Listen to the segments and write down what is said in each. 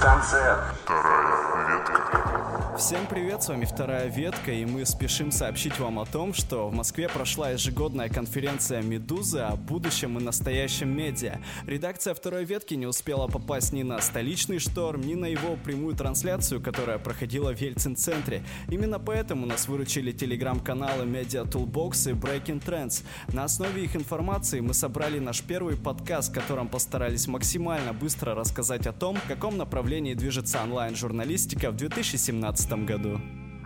Станция Вторая ветка. Всем привет, с вами вторая ветка, и мы спешим сообщить вам о том, что в Москве прошла ежегодная конференция «Медуза» о будущем и настоящем медиа. Редакция второй ветки не успела попасть ни на столичный шторм, ни на его прямую трансляцию, которая проходила в Ельцин-центре. Именно поэтому нас выручили телеграм-каналы Media Toolbox и Breaking Trends. На основе их информации мы собрали наш первый подкаст, в котором постарались максимально быстро рассказать о том, в каком направлении движется онлайн-журналистика в 2017 году.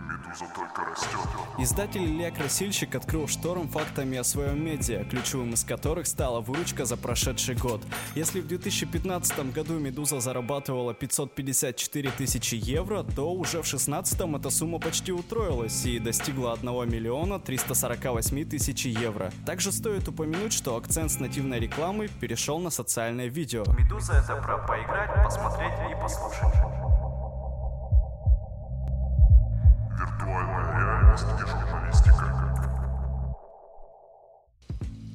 Медуза только растет. Издатель Илья Красильщик открыл шторм фактами о своем медиа, ключевым из которых стала выручка за прошедший год. Если в 2015 году «Медуза» зарабатывала 554 тысячи евро, то уже в 2016 эта сумма почти утроилась и достигла 1 миллиона 348 тысяч евро. Также стоит упомянуть, что акцент с нативной рекламы перешел на социальное видео. «Медуза» — это про поиграть, посмотреть и послушать. Виртуальная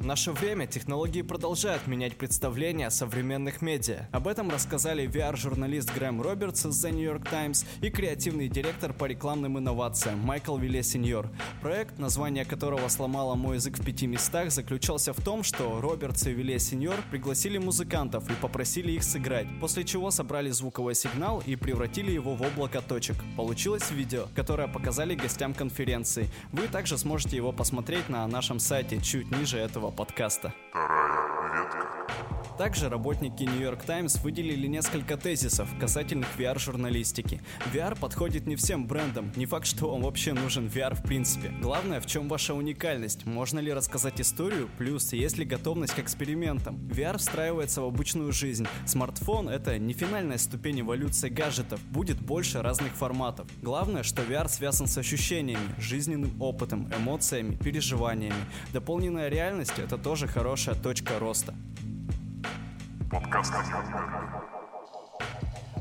В наше время технологии продолжают менять представление о современных медиа. Об этом рассказали VR-журналист Грэм Робертс из The New York Times и креативный директор по рекламным инновациям Майкл Вилле Сеньор. Проект, название которого сломало мой язык в пяти местах, заключался в том, что Робертс и Вилле Сеньор пригласили музыкантов и попросили их сыграть, после чего собрали звуковой сигнал и превратили его в облако точек. Получилось видео, которое показали гостям конференции. Вы также сможете его посмотреть на нашем сайте чуть ниже этого подкаста. Вторая ветка. Также работники New York Times выделили несколько тезисов касательных VR-журналистики. VR подходит не всем брендам, не факт, что вам вообще нужен VR в принципе. Главное, в чем ваша уникальность, можно ли рассказать историю, плюс есть ли готовность к экспериментам. VR встраивается в обычную жизнь. Смартфон — это не финальная ступень эволюции гаджетов, будет больше разных форматов. Главное, что VR связан с ощущениями, жизненным опытом, эмоциями, переживаниями. Дополненная реальность — это тоже хорошая точка роста. Подкаст. «Один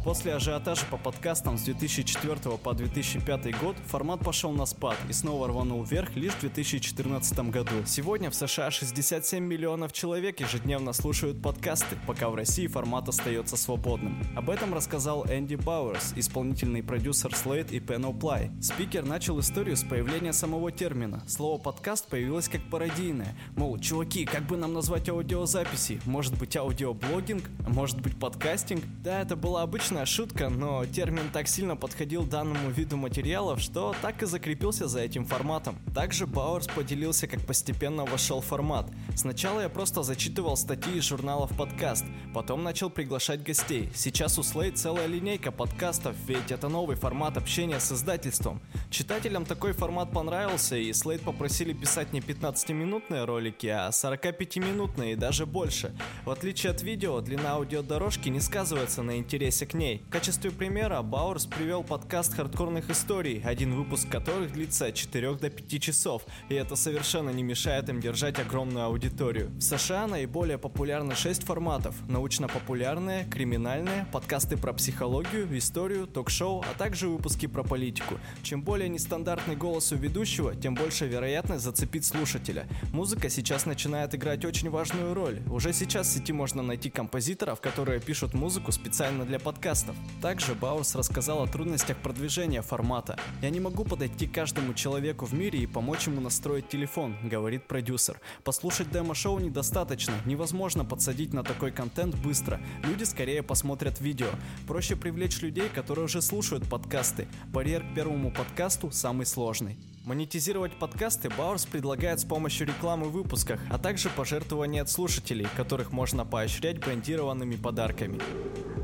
После ажиотажа по подкастам с 2004 по 2005 год формат пошел на спад и снова рванул вверх лишь в 2014 году. Сегодня в США 67 миллионов человек ежедневно слушают подкасты, пока в России формат остается свободным. Об этом рассказал Энди Бауэрс, исполнительный продюсер Slate и Pen Play. Спикер начал историю с появления самого термина. Слово «подкаст» появилось как пародийное. Мол, чуваки, как бы нам назвать аудиозаписи? Может быть аудиоблогинг? Может быть подкастинг? Да, это была обычная шутка, но термин так сильно подходил данному виду материалов, что так и закрепился за этим форматом. Также Бауэрс поделился, как постепенно вошел формат. Сначала я просто зачитывал статьи из журналов подкаст, потом начал приглашать гостей. Сейчас у Slate целая линейка подкастов, ведь это новый формат общения с издательством. Читателям такой формат понравился, и Slate попросили писать не 15-минутные ролики, а 45-минутные и даже больше. В отличие от видео, длина аудиодорожки не сказывается на интересе к ней. В качестве примера Бауэрс привел подкаст хардкорных историй, один выпуск которых длится от 4 до 5 часов, и это совершенно не мешает им держать огромную аудиторию. В США наиболее популярны 6 форматов – научно-популярные, криминальные, подкасты про психологию, историю, ток-шоу, а также выпуски про политику. Чем более нестандартный голос у ведущего, тем больше вероятность зацепить слушателя. Музыка сейчас начинает играть очень важную роль. Уже сейчас в сети можно найти композиторов, которые пишут музыку специально для подкастов. Также Баурс рассказал о трудностях продвижения формата. «Я не могу подойти к каждому человеку в мире и помочь ему настроить телефон», — говорит продюсер. «Послушать демо-шоу недостаточно, невозможно подсадить на такой контент быстро. Люди скорее посмотрят видео. Проще привлечь людей, которые уже слушают подкасты. Барьер к первому подкасту самый сложный». Монетизировать подкасты Баурс предлагает с помощью рекламы в выпусках, а также пожертвований от слушателей, которых можно поощрять брендированными подарками.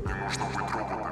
Не нужно быть роботами.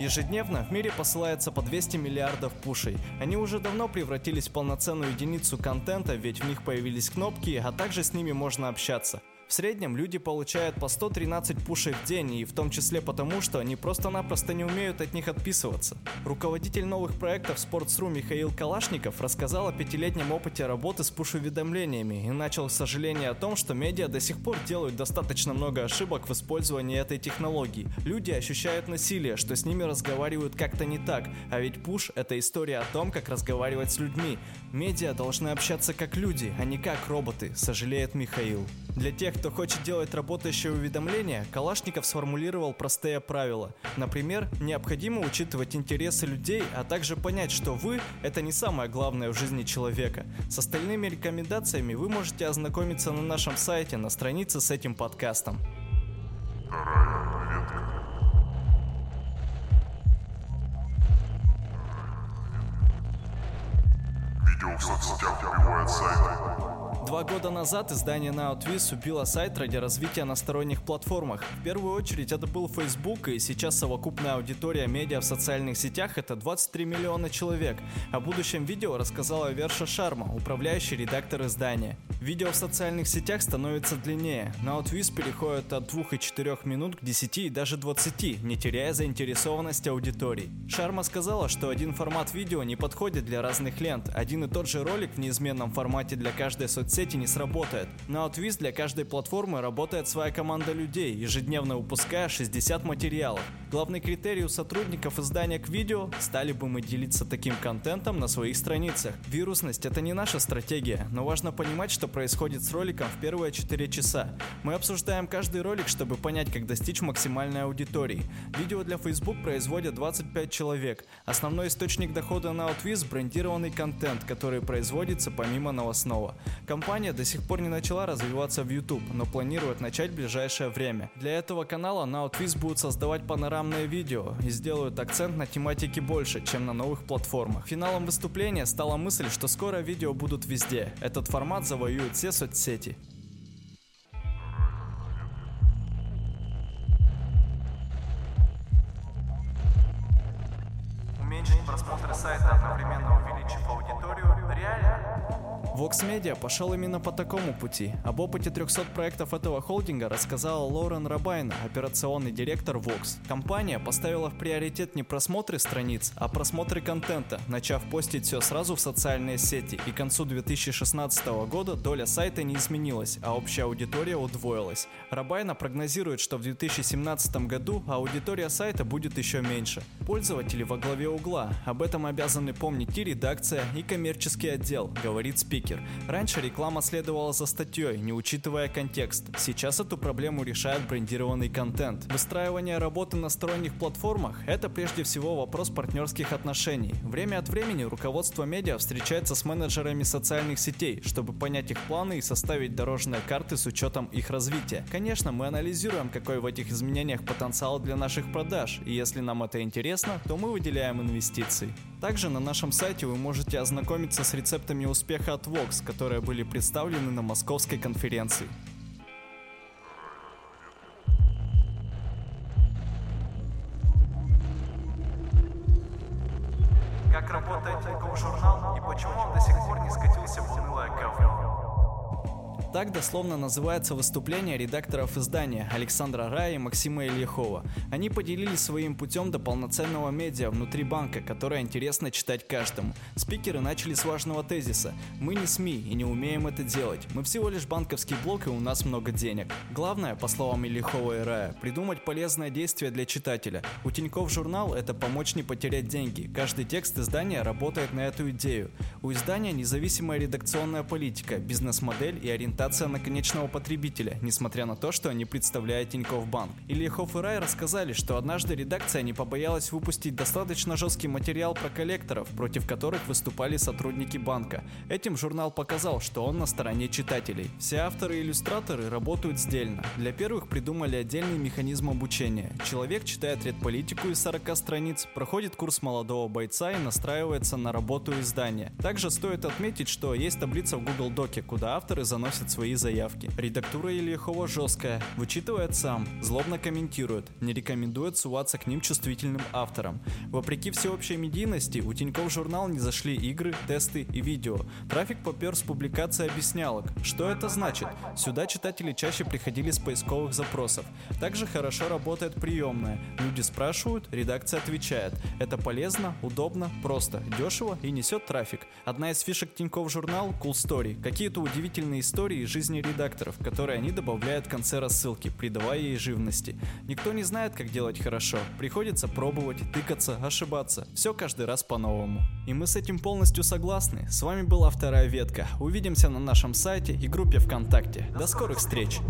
Ежедневно в мире посылается по 200 миллиардов пушей. Они уже давно превратились в полноценную единицу контента, ведь в них появились кнопки, а также с ними можно общаться. В среднем люди получают по 113 пушей в день, и в том числе потому, что они просто-напросто не умеют от них отписываться. Руководитель новых проектов Sports.ru Михаил Калашников рассказал о пятилетнем опыте работы с пуш-уведомлениями и начал с сожаления о том, что медиа до сих пор делают достаточно много ошибок в использовании этой технологии. Люди ощущают насилие, что с ними разговаривают как-то не так, а ведь пуш — это история о том, как разговаривать с людьми. Медиа должны общаться как люди, а не как роботы, сожалеет Михаил. Для тех, кто хочет делать работающие уведомления, Калашников сформулировал простые правила. Например, необходимо учитывать интересы людей, а также понять, что вы – это не самое главное в жизни человека. С остальными рекомендациями вы можете ознакомиться на нашем сайте на странице с этим подкастом. Видео в соцсетях убивает сайты. Два года назад издание NowTwist убило сайт ради развития на сторонних платформах. В первую очередь это был Facebook, и сейчас совокупная аудитория медиа в социальных сетях это 23 миллиона человек. О будущем видео рассказала Верша Шарма, управляющий редактор издания. Видео в социальных сетях становится длиннее. NowTwist переходит от 2 и 4 минут к 10 и даже 20, не теряя заинтересованность аудитории. Шарма сказала, что один формат видео не подходит для разных лент. Один и тот же ролик в неизменном формате для каждой соцсети сети не сработает. На Outwiz для каждой платформы работает своя команда людей, ежедневно выпуская 60 материалов. Главный критерий у сотрудников издания к видео – стали бы мы делиться таким контентом на своих страницах. Вирусность – это не наша стратегия, но важно понимать, что происходит с роликом в первые 4 часа. Мы обсуждаем каждый ролик, чтобы понять, как достичь максимальной аудитории. Видео для Facebook производят 25 человек. Основной источник дохода на Outwiz – брендированный контент, который производится помимо новостного. Компания до сих пор не начала развиваться в YouTube, но планирует начать в ближайшее время. Для этого канала Nautwiz будет создавать панорамное видео и сделают акцент на тематике больше, чем на новых платформах. Финалом выступления стала мысль, что скоро видео будут везде. Этот формат завоюет все соцсети. Уменьшить просмотры сайта, одновременно увеличив аудиторию? Vox Media пошел именно по такому пути. Об опыте 300 проектов этого холдинга рассказала Лорен Рабайна, операционный директор Vox. Компания поставила в приоритет не просмотры страниц, а просмотры контента, начав постить все сразу в социальные сети. И к концу 2016 года доля сайта не изменилась, а общая аудитория удвоилась. Рабайна прогнозирует, что в 2017 году аудитория сайта будет еще меньше. Пользователи во главе угла. Об этом обязаны помнить и редакция, и коммерческий отдел, говорит спикер. Раньше реклама следовала за статьей, не учитывая контекст. Сейчас эту проблему решает брендированный контент. Выстраивание работы на сторонних платформах – это прежде всего вопрос партнерских отношений. Время от времени руководство медиа встречается с менеджерами социальных сетей, чтобы понять их планы и составить дорожные карты с учетом их развития. Конечно, мы анализируем, какой в этих изменениях потенциал для наших продаж, и если нам это интересно, то мы выделяем инвестиции. Также на нашем сайте вы можете ознакомиться с рецептами успеха от Vox, которые были представлены на московской конференции. Как работает Тинькофф журнал и почему он до сих пор не скатился в унылое говно? Так дословно называется выступление редакторов издания Александра Рая и Максима Ильяхова. Они поделились своим путем до полноценного медиа внутри банка, которое интересно читать каждому. Спикеры начали с важного тезиса «Мы не СМИ и не умеем это делать. Мы всего лишь банковский блок и у нас много денег». Главное, по словам Ильяхова и Рая, придумать полезное действие для читателя. У Тинькофф журнал это помочь не потерять деньги. Каждый текст издания работает на эту идею. У издания независимая редакционная политика, бизнес-модель и ориентация на конечного потребителя, несмотря на то, что они представляют Тинькофф Банк. Ильяхов и Рай рассказали, что однажды редакция не побоялась выпустить достаточно жесткий материал про коллекторов, против которых выступали сотрудники банка. Этим журнал показал, что он на стороне читателей. Все авторы и иллюстраторы работают сдельно. Для первых придумали отдельный механизм обучения. Человек читает редполитику из 40 страниц, проходит курс молодого бойца и настраивается на работу издания. Также стоит отметить, что есть таблица в Google Доке, куда авторы заносят свои заявки. Редактура Ильяхова жесткая, вычитывает сам, злобно комментирует, не рекомендует суваться к ним чувствительным авторам. Вопреки всеобщей медийности, у Тинькофф журнал не зашли игры, тесты и видео. Трафик попер с публикации объяснялок. Что это значит? Сюда читатели чаще приходили с поисковых запросов. Также хорошо работает приемная. Люди спрашивают, редакция отвечает. Это полезно, удобно, просто, дешево и несет трафик. Одна из фишек Тинькофф журнал – Cool Story. Какие-то удивительные истории из жизни редакторов, которые они добавляют в конце рассылки, придавая ей живности. Никто не знает, как делать хорошо. Приходится пробовать, тыкаться, ошибаться. Все каждый раз по-новому. И мы с этим полностью согласны. С вами была вторая ветка. Увидимся на нашем сайте и группе ВКонтакте. До скорых встреч!